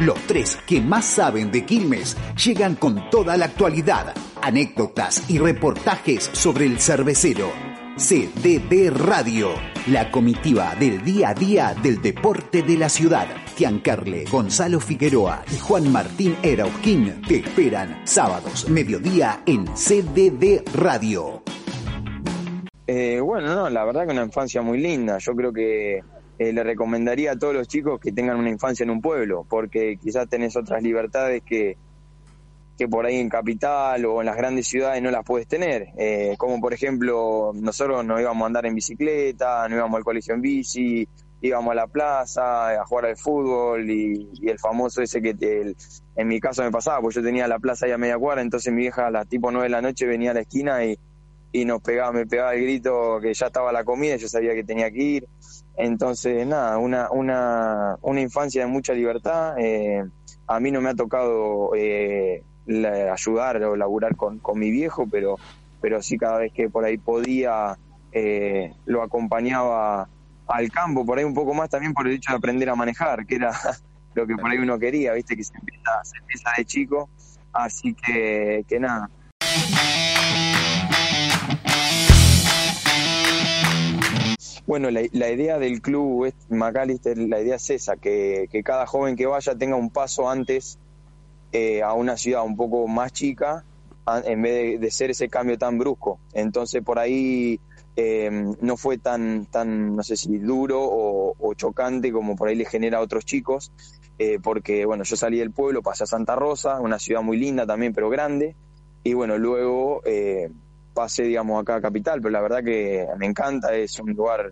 Los tres que más saben de Quilmes llegan con toda la actualidad, anécdotas y reportajes sobre el cervecero. CDD Radio, la comitiva del día a día del deporte de la ciudad. Tiancarle, Gonzalo Figueroa y Juan Martín Erausquín te esperan sábados, mediodía en CDD Radio. Eh, bueno, no, la verdad que una infancia muy linda. Yo creo que eh, le recomendaría a todos los chicos que tengan una infancia en un pueblo, porque quizás tenés otras libertades que, que por ahí en capital o en las grandes ciudades no las puedes tener. Eh, como por ejemplo, nosotros nos íbamos a andar en bicicleta, no íbamos al colegio en bici, íbamos a la plaza a jugar al fútbol y, el famoso ese que en mi caso me pasaba, pues yo tenía la plaza ahí a media cuadra, entonces mi vieja a las tipo nueve de la noche venía a la esquina y, y nos pegaba, me pegaba el grito que ya estaba la comida, yo sabía que tenía que ir. Entonces, nada, una, una, una infancia de mucha libertad. Eh, a mí no me ha tocado eh, ayudar o laburar con, con, mi viejo, pero, pero sí cada vez que por ahí podía, eh, lo acompañaba al campo, por ahí un poco más también por el hecho de aprender a manejar, que era lo que por ahí uno quería, viste, que se empieza, se empieza de chico. Así que, que nada. Bueno, la, idea del club McAllister, la idea es esa, que, cada joven que vaya tenga un paso antes eh, a una ciudad un poco más chica, en vez de, ser ese cambio tan brusco. Entonces por ahí eh, no fue tan, tan, no sé si duro o, chocante como por ahí le genera a otros chicos, eh, porque bueno, yo salí del pueblo, pasé a Santa Rosa, una ciudad muy linda también, pero grande, y bueno, luego pasé, digamos, acá a Capital, pero la verdad que me encanta, es un lugar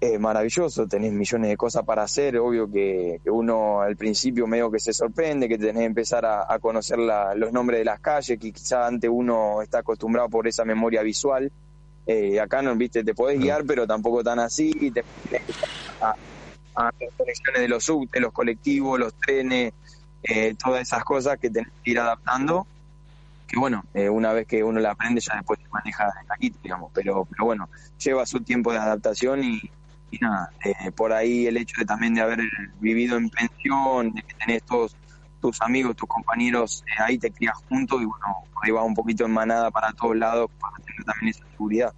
eh, maravilloso, tenés millones de cosas para hacer, obvio que, uno al principio medio que se sorprende, que tenés que empezar a, conocer los nombres de las calles, que quizá antes uno está acostumbrado por esa memoria visual, eh, acá no, viste, te podés guiar, pero tampoco tan así, te a, a las conexiones de los subtes, los colectivos, los trenes, eh, todas esas cosas que tenés que ir adaptando que bueno, eh, una vez que uno la aprende ya después se maneja de aquí, digamos, pero, pero bueno, lleva su tiempo de adaptación y, nada, eh, por ahí el hecho de también de haber vivido en pensión, de que tenés todos tus amigos, tus compañeros, eh, ahí te crías juntos y bueno, por ahí va un poquito en manada para todos lados para tener también esa seguridad.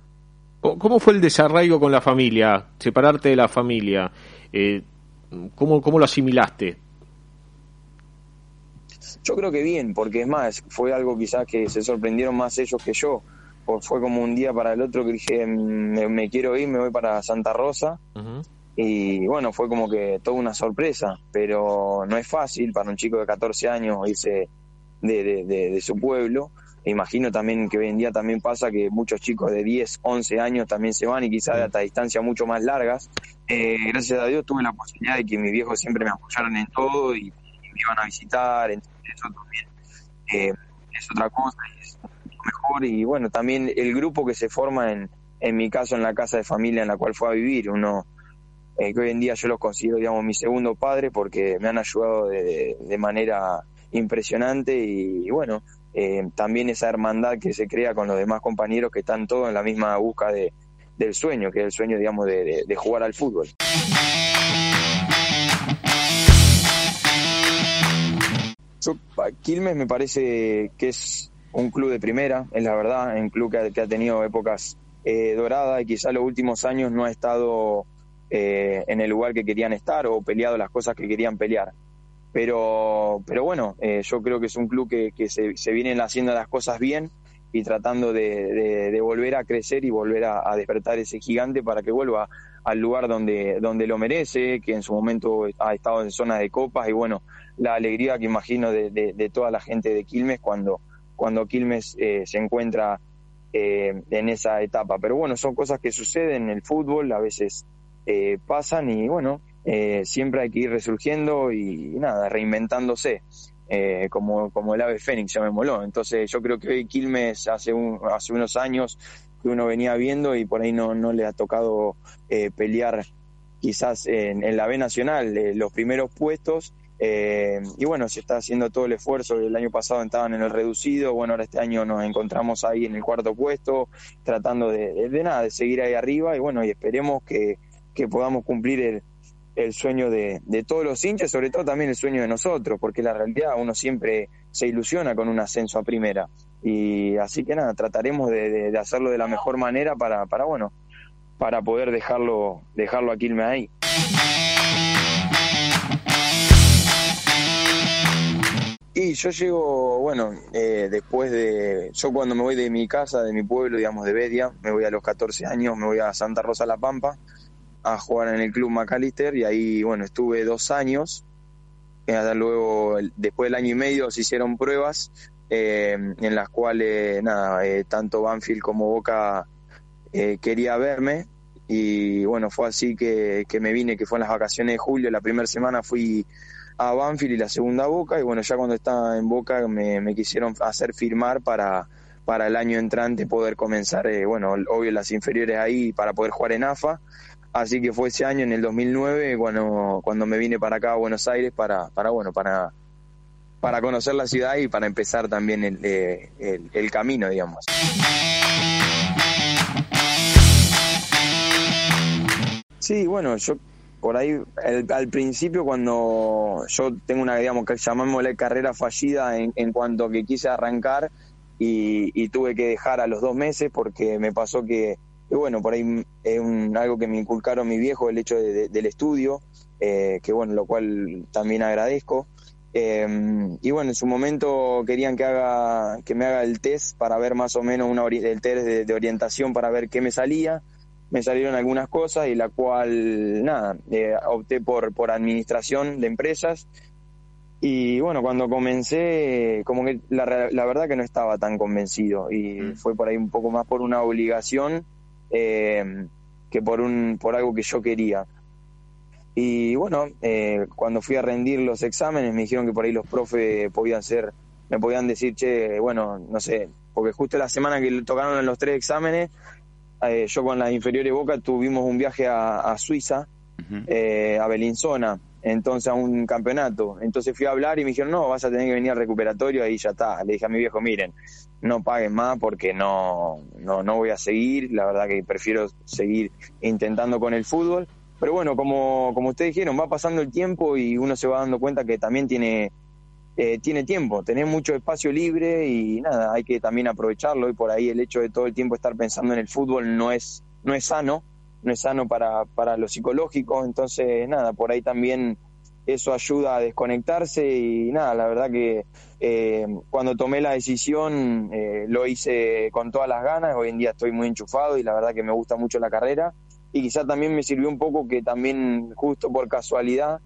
¿Cómo fue el desarraigo con la familia, separarte de la familia? ¿cómo, ¿Cómo lo asimilaste? Yo creo que bien, porque es más, fue algo quizás que se sorprendieron más ellos que yo. Pues fue como un día para el otro que dije, mm, me, quiero ir, me voy para Santa Rosa. Y bueno, fue como que toda una sorpresa, pero no es fácil para un chico de 14 años irse de, de, su pueblo. Imagino también que hoy en día también pasa que muchos chicos de 10, 11 años también se van y quizás de hasta distancias mucho más largas. Eh, gracias a Dios tuve la posibilidad de que mis viejos siempre me apoyaran en todo y, me iban a visitar, eso también eh, es otra cosa y es mejor. Y bueno, también el grupo que se forma en, en mi caso, en la casa de familia en la cual fue a vivir, uno eh, que hoy en día yo los considero, digamos, mi segundo padre porque me han ayudado de, de manera impresionante y, bueno, eh, también esa hermandad que se crea con los demás compañeros que están todos en la misma busca de, del sueño, que es el sueño, digamos, de, de jugar al fútbol. Quilmes me parece que es un club de primera, es la verdad, un club que ha, tenido épocas eh, doradas y quizá los últimos años no ha estado eh, en el lugar que querían estar o peleado las cosas que querían pelear. Pero, pero bueno, eh, yo creo que es un club que, se, vienen haciendo las cosas bien y tratando de, volver a crecer y volver a, a, despertar ese gigante para que vuelva al lugar donde, donde lo merece, que en su momento ha estado en zona de copas y bueno, la alegría que imagino de, toda la gente de Quilmes cuando, cuando Quilmes eh, se encuentra eh, en esa etapa. Pero bueno, son cosas que suceden en el fútbol, a veces eh, pasan y bueno, siempre hay que ir resurgiendo y, nada, reinventándose. como, como el ave fénix, moló. Entonces yo creo que hoy Quilmes hace, un, hace unos años que uno venía viendo y por ahí no, no le ha tocado pelear quizás en, en la B Nacional los primeros puestos eh, y bueno, se está haciendo todo el esfuerzo. El año pasado estaban en el reducido, bueno, ahora este año nos encontramos ahí en el cuarto puesto, tratando de, de, nada, de seguir ahí arriba y bueno, y esperemos que, podamos cumplir el sueño de, todos los hinchas, sobre todo también el sueño de nosotros, porque la realidad uno siempre se ilusiona con un ascenso a primera. Y así que nada, trataremos de, hacerlo de la mejor manera para, para bueno, para poder dejarlo, dejarlo a ahí. Y yo llego, bueno, eh, después de, yo cuando me voy de mi casa, de mi pueblo, digamos, de Bedia, me voy a los 14 años, me voy a Santa Rosa La Pampa, a jugar en el club McAllister y ahí, bueno, estuve dos años. luego, después del año y medio, se hicieron pruebas eh, en las cuales, nada, eh, tanto Banfield como Boca eh, quería verme. Y bueno, fue así que, que me vine, que fue en las vacaciones de julio, la primera semana fui a Banfield y la segunda Boca. Y bueno, ya cuando estaba en Boca me, me quisieron hacer firmar para para el año entrante poder comenzar, bueno, obvio las inferiores ahí para poder jugar en AFA Así que fue ese año, en el 2009, cuando, cuando me vine para acá a Buenos Aires para, para, bueno, para, para conocer la ciudad y para empezar también el, eh, el, camino, digamos. Sí, bueno, yo por ahí al principio cuando yo tengo una, digamos, que llamémosle carrera fallida en, cuanto que quise arrancar y, y, tuve que dejar a los dos meses porque me pasó que bueno, por ahí es un, algo que me inculcaron mi viejo, el hecho del estudio, eh, que bueno, lo cual también agradezco. Eh, y bueno, en su momento querían que haga que me haga el test para ver más o menos una el test de, orientación para ver qué me salía. Me salieron algunas cosas y la cual, nada, eh, opté por, por administración de empresas. Y bueno, cuando comencé, como que la, la verdad que no estaba tan convencido y mm. fue por ahí un poco más por una obligación eh, que por, un, por algo que yo quería. Y bueno, eh, cuando fui a rendir los exámenes me dijeron que por ahí los profes podían ser, me podían decir, che, bueno, no sé, porque justo la semana que tocaron en los tres exámenes, eh, yo con la inferior de Boca tuvimos un viaje a, Suiza, a Belinzona, entonces a un campeonato. Entonces fui a hablar y me dijeron, no, vas a tener que venir al recuperatorio, ahí ya está. Le dije a mi viejo, miren, no paguen más porque no, no, no voy a seguir, la verdad que prefiero seguir intentando con el fútbol. Pero bueno, como, como ustedes dijeron, va pasando el tiempo y uno se va dando cuenta que también tiene, eh, tiene tiempo, tener mucho espacio libre y nada, hay que también aprovecharlo. Y por ahí el hecho de todo el tiempo estar pensando en el fútbol no es, no es sano no es sano para, para lo psicológico, entonces nada, por ahí también eso ayuda a desconectarse y nada, la verdad que eh, cuando tomé la decisión eh, lo hice con todas las ganas, hoy en día estoy muy enchufado y la verdad que me gusta mucho la carrera y quizá también me sirvió un poco que también justo por casualidad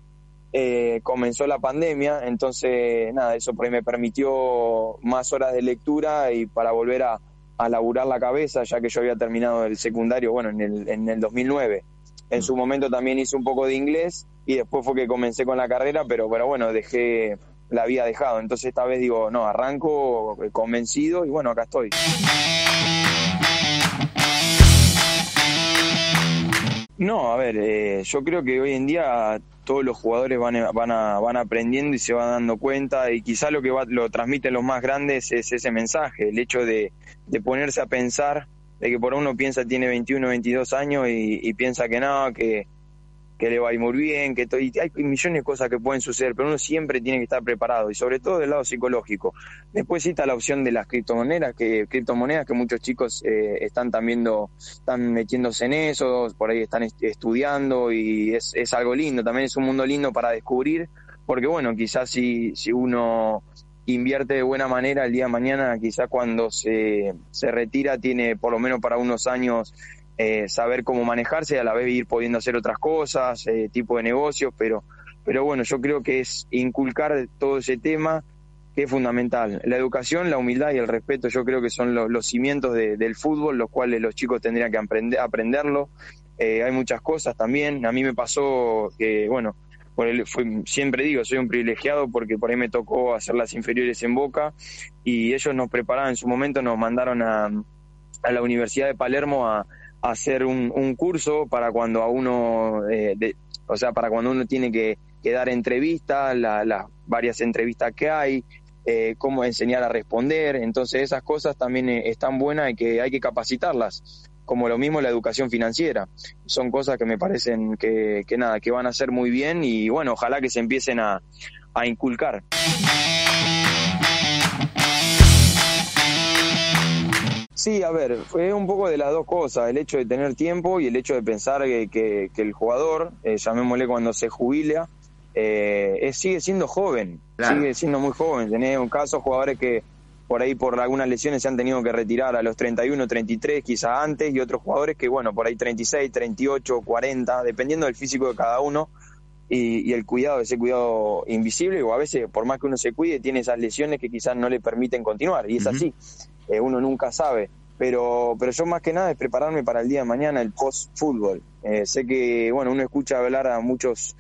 eh, comenzó la pandemia, entonces nada, eso me permitió más horas de lectura y para volver a, a laburar la cabeza, ya que yo había terminado el secundario, bueno, en el, en el 2009. En su momento también hice un poco de inglés y después fue que comencé con la carrera, pero, pero bueno, dejé, la había dejado. Entonces esta vez digo, no, arranco convencido y bueno, acá estoy. No, a ver, eh, yo creo que hoy en día todos los jugadores van, van, van aprendiendo y se van dando cuenta y quizá lo que lo transmiten los más grandes es ese mensaje, el hecho de, de ponerse a pensar, de que por uno piensa tiene 21, 22 años y, piensa que no, que, que le va a ir muy bien, que y hay millones de cosas que pueden suceder, pero uno siempre tiene que estar preparado y sobre todo del lado psicológico. Después está la opción de las criptomonedas, que criptomonedas que muchos chicos eh, están también están metiéndose en eso, por ahí están estudiando y es, es algo lindo, también es un mundo lindo para descubrir, porque bueno, quizás si, si uno invierte de buena manera el día de mañana, quizás cuando se, se retira tiene por lo menos para unos años eh, saber cómo manejarse y a la vez ir pudiendo hacer otras cosas, eh, tipo de negocios, pero, pero bueno, yo creo que es inculcar todo ese tema que es fundamental. La educación, la humildad y el respeto yo creo que son los, cimientos del fútbol, los cuales los chicos tendrían que aprender, aprenderlo. Eh, hay muchas cosas también. A mí me pasó que, bueno, por el, siempre digo, soy un privilegiado porque por ahí me tocó hacer las inferiores en Boca y ellos nos preparaban en su momento, nos mandaron a, a la Universidad de Palermo a, hacer un, un curso para cuando a uno, eh, o sea, para cuando uno tiene que, dar entrevistas, las varias entrevistas que hay, eh, cómo enseñar a responder. Entonces esas cosas también eh, están buenas y que hay que capacitarlas. como lo mismo la educación financiera. Son cosas que me parecen que, que nada, que van a ser muy bien y bueno, ojalá que se empiecen a, a inculcar. Sí, a ver, fue un poco de las dos cosas, el hecho de tener tiempo y el hecho de pensar que, que, el jugador, eh, llamémosle cuando se jubila, eh, sigue siendo joven, sigue siendo muy joven. Tenés un caso, jugadores que por ahí por algunas lesiones se han tenido que retirar a los 31, 33, quizá antes, y otros jugadores que, bueno, por ahí 36, 38, 40, dependiendo del físico de cada uno y, el cuidado, ese cuidado invisible, o a veces, por más que uno se cuide, tiene esas lesiones que quizás no le permiten continuar, y es así. Eh, uno nunca sabe. Pero, pero yo más que nada es prepararme para el día de mañana, el post-fútbol. Eh, sé que, bueno, uno escucha hablar a muchos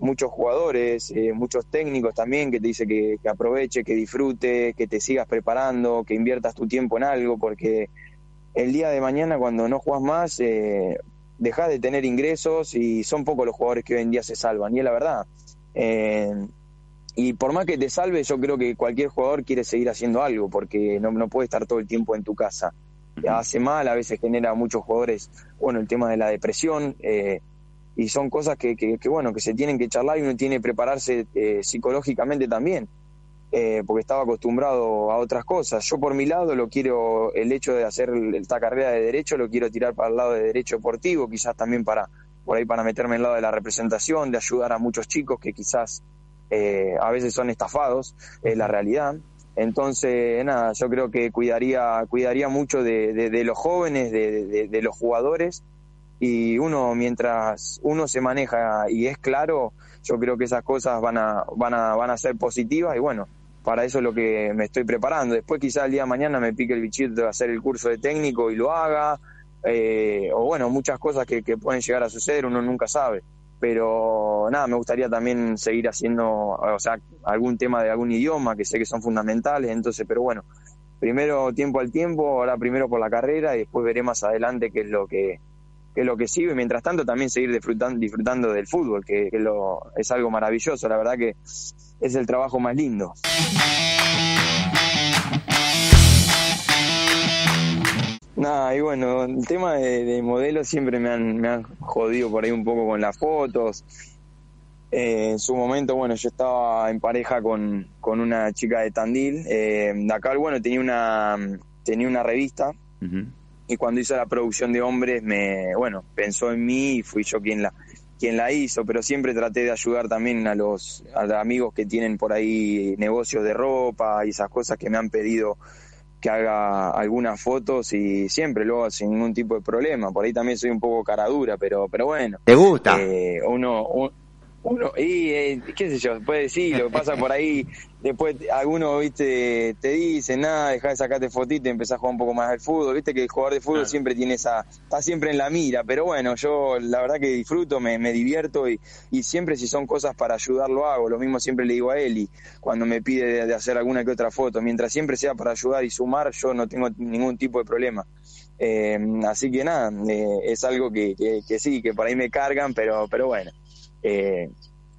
muchos jugadores, eh, muchos técnicos también que te dice que, aproveche, que disfrute, que te sigas preparando, que inviertas tu tiempo en algo, porque el día de mañana cuando no juegas más, eh, dejas de tener ingresos y son pocos los jugadores que hoy en día se salvan, y es la verdad. Y por más que te salve, yo creo que cualquier jugador quiere seguir haciendo algo, porque no, no puede estar todo el tiempo en tu casa. Hace mal, a veces genera a muchos jugadores, bueno, el tema de la depresión, eh, y son cosas que, que, bueno, que se tienen que charlar y uno tiene que prepararse eh, psicológicamente también, eh, porque estaba acostumbrado a otras cosas. Yo por mi lado lo quiero, el hecho de hacer esta carrera de derecho, lo quiero tirar para el lado de derecho deportivo, quizás también para, por ahí para meterme en el lado de la representación, de ayudar a muchos chicos que quizás eh, a veces son estafados, es la realidad. Entonces, nada, yo creo que cuidaría, cuidaría mucho de, los jóvenes, de, los jugadores, y uno, mientras uno se maneja y es claro, yo creo que esas cosas van a, van a, van a ser positivas, y bueno, para eso es lo que me estoy preparando. Después quizás el día de mañana me pique el bichito de hacer el curso de técnico y lo haga, eh, o bueno, muchas cosas que pueden llegar a suceder, uno nunca sabe pero nada, me gustaría también seguir haciendo, o sea, algún tema de algún idioma que sé que son fundamentales, entonces, pero bueno, primero tiempo al tiempo, ahora primero por la carrera y después veré más adelante qué es lo que qué es lo que sigue mientras tanto también seguir disfrutando, disfrutando del fútbol, que, lo, es algo maravilloso, la verdad que es el trabajo más lindo. Nada, y bueno, el tema de, de modelos siempre me han, me han jodido por ahí un poco con las fotos. Eh, en su momento, bueno, yo estaba en pareja con, con una chica de Tandil. Eh, acá, bueno, tenía una, tenía una revista y cuando hizo la producción de hombres, me, bueno, pensó en mí y fui yo quien la, quien la hizo, pero siempre traté de ayudar también a los, a los amigos que tienen por ahí negocios de ropa y esas cosas que me han pedido que haga algunas fotos y siempre luego sin ningún tipo de problema. Por ahí también soy un poco cara dura, pero, pero bueno. ¿Te gusta? Eh, uno, uno, y eh, qué sé yo, puede decir, lo que pasa por ahí, después alguno, viste, te dice, nada, deja de sacarte fotito y empezás a jugar un poco más al fútbol, viste que el jugador de fútbol siempre tiene esa, está siempre en la mira, pero bueno, yo la verdad que disfruto, me, me divierto y, y siempre si son cosas para ayudar lo hago, lo mismo siempre le digo a Eli cuando me pide de, hacer alguna que otra foto, mientras siempre sea para ayudar y sumar, yo no tengo ningún tipo de problema. Eh, así que nada, eh, es algo que, que, que sí, que por ahí me cargan, pero, pero bueno eh,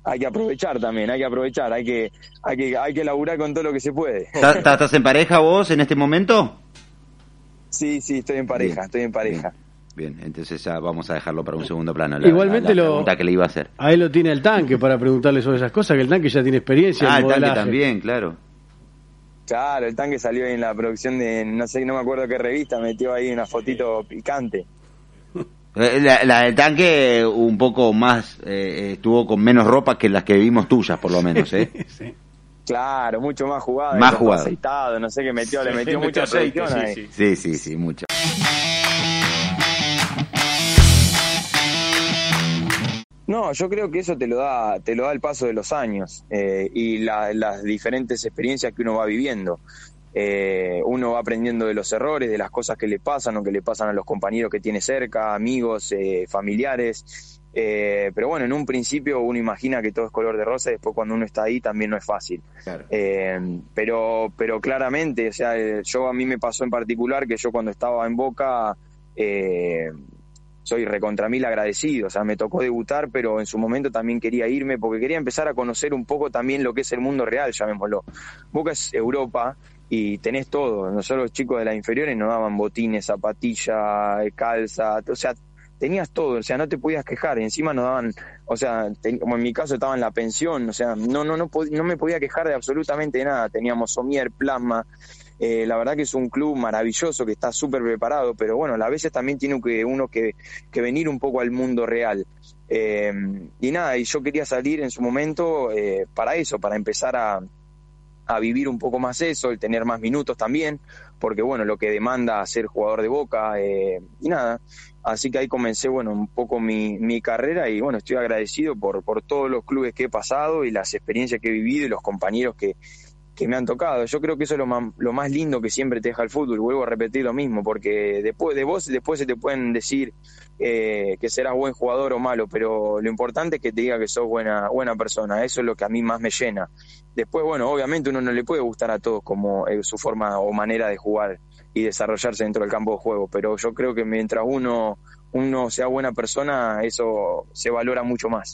hay que aprovechar también, hay que aprovechar, hay que, hay que, hay que laburar con todo lo que se puede. ¿Estás en pareja vos en este momento? Sí, sí, estoy en pareja, estoy en pareja. Bien. entonces ya vamos a dejarlo para un segundo plano. Igualmente la, pregunta que le iba a hacer. A él lo tiene el tanque para preguntarle sobre esas cosas, que el tanque ya tiene experiencia. Ah, el tanque también, claro. Claro, el tanque salió en la producción de, no sé, no me acuerdo qué revista, metió ahí una fotito picante. Eh, la, del tanque un poco más, eh, estuvo con menos ropa que las que vimos tuyas, por lo menos, ¿eh? Claro, mucho más jugado. Más jugado. Aceitado, no sé qué metió, le metió mucho aceite. Sí, sí, sí, sí, mucho. No, yo creo que eso te lo da, te lo da el paso de los años eh, y las diferentes experiencias que uno va viviendo. Eh, uno va aprendiendo de los errores, de las cosas que le pasan o que le pasan a los compañeros que tiene cerca, amigos, eh, familiares. Eh, pero bueno, en un principio uno imagina que todo es color de rosa y después cuando uno está ahí también no es fácil. pero, pero claramente, o sea, yo a mí me pasó en particular que yo cuando estaba en Boca soy recontra mil agradecido, o sea, me tocó debutar, pero en su momento también quería irme porque quería empezar a conocer un poco también lo que es el mundo real, llamémoslo. Boca es Europa y tenés todo. Nosotros los chicos de las inferiores nos daban botines, zapatillas, calza, o sea, tenías todo, o sea, no te podías quejar, encima nos daban, o sea, como en mi caso estaba en la pensión, o sea, no, no, no, no me podía quejar de absolutamente nada, teníamos somier, plasma, eh, la verdad que es un club maravilloso que está súper preparado, pero bueno, a veces también tiene que uno que, que venir un poco al mundo real. Eh, y nada, y yo quería salir en su momento eh, para eso, para empezar a, a vivir un poco más eso, el tener más minutos también, porque bueno, lo que demanda ser jugador de boca y nada, Así que ahí comencé, bueno, un poco mi, mi carrera y bueno, estoy agradecido por, por todos los clubes que he pasado y las experiencias que he vivido y los compañeros que, que me han tocado. Yo creo que eso es lo más, lo más lindo que siempre te deja el fútbol. Vuelvo a repetir lo mismo, porque después de vos después se te pueden decir eh, que serás buen jugador o malo, pero lo importante es que te diga que sos buena, buena persona. Eso es lo que a mí más me llena. Después, bueno, obviamente uno no le puede gustar a todos como eh, su forma o manera de jugar y desarrollarse dentro del campo de juego. Pero yo creo que mientras uno, uno sea buena persona, eso se valora mucho más.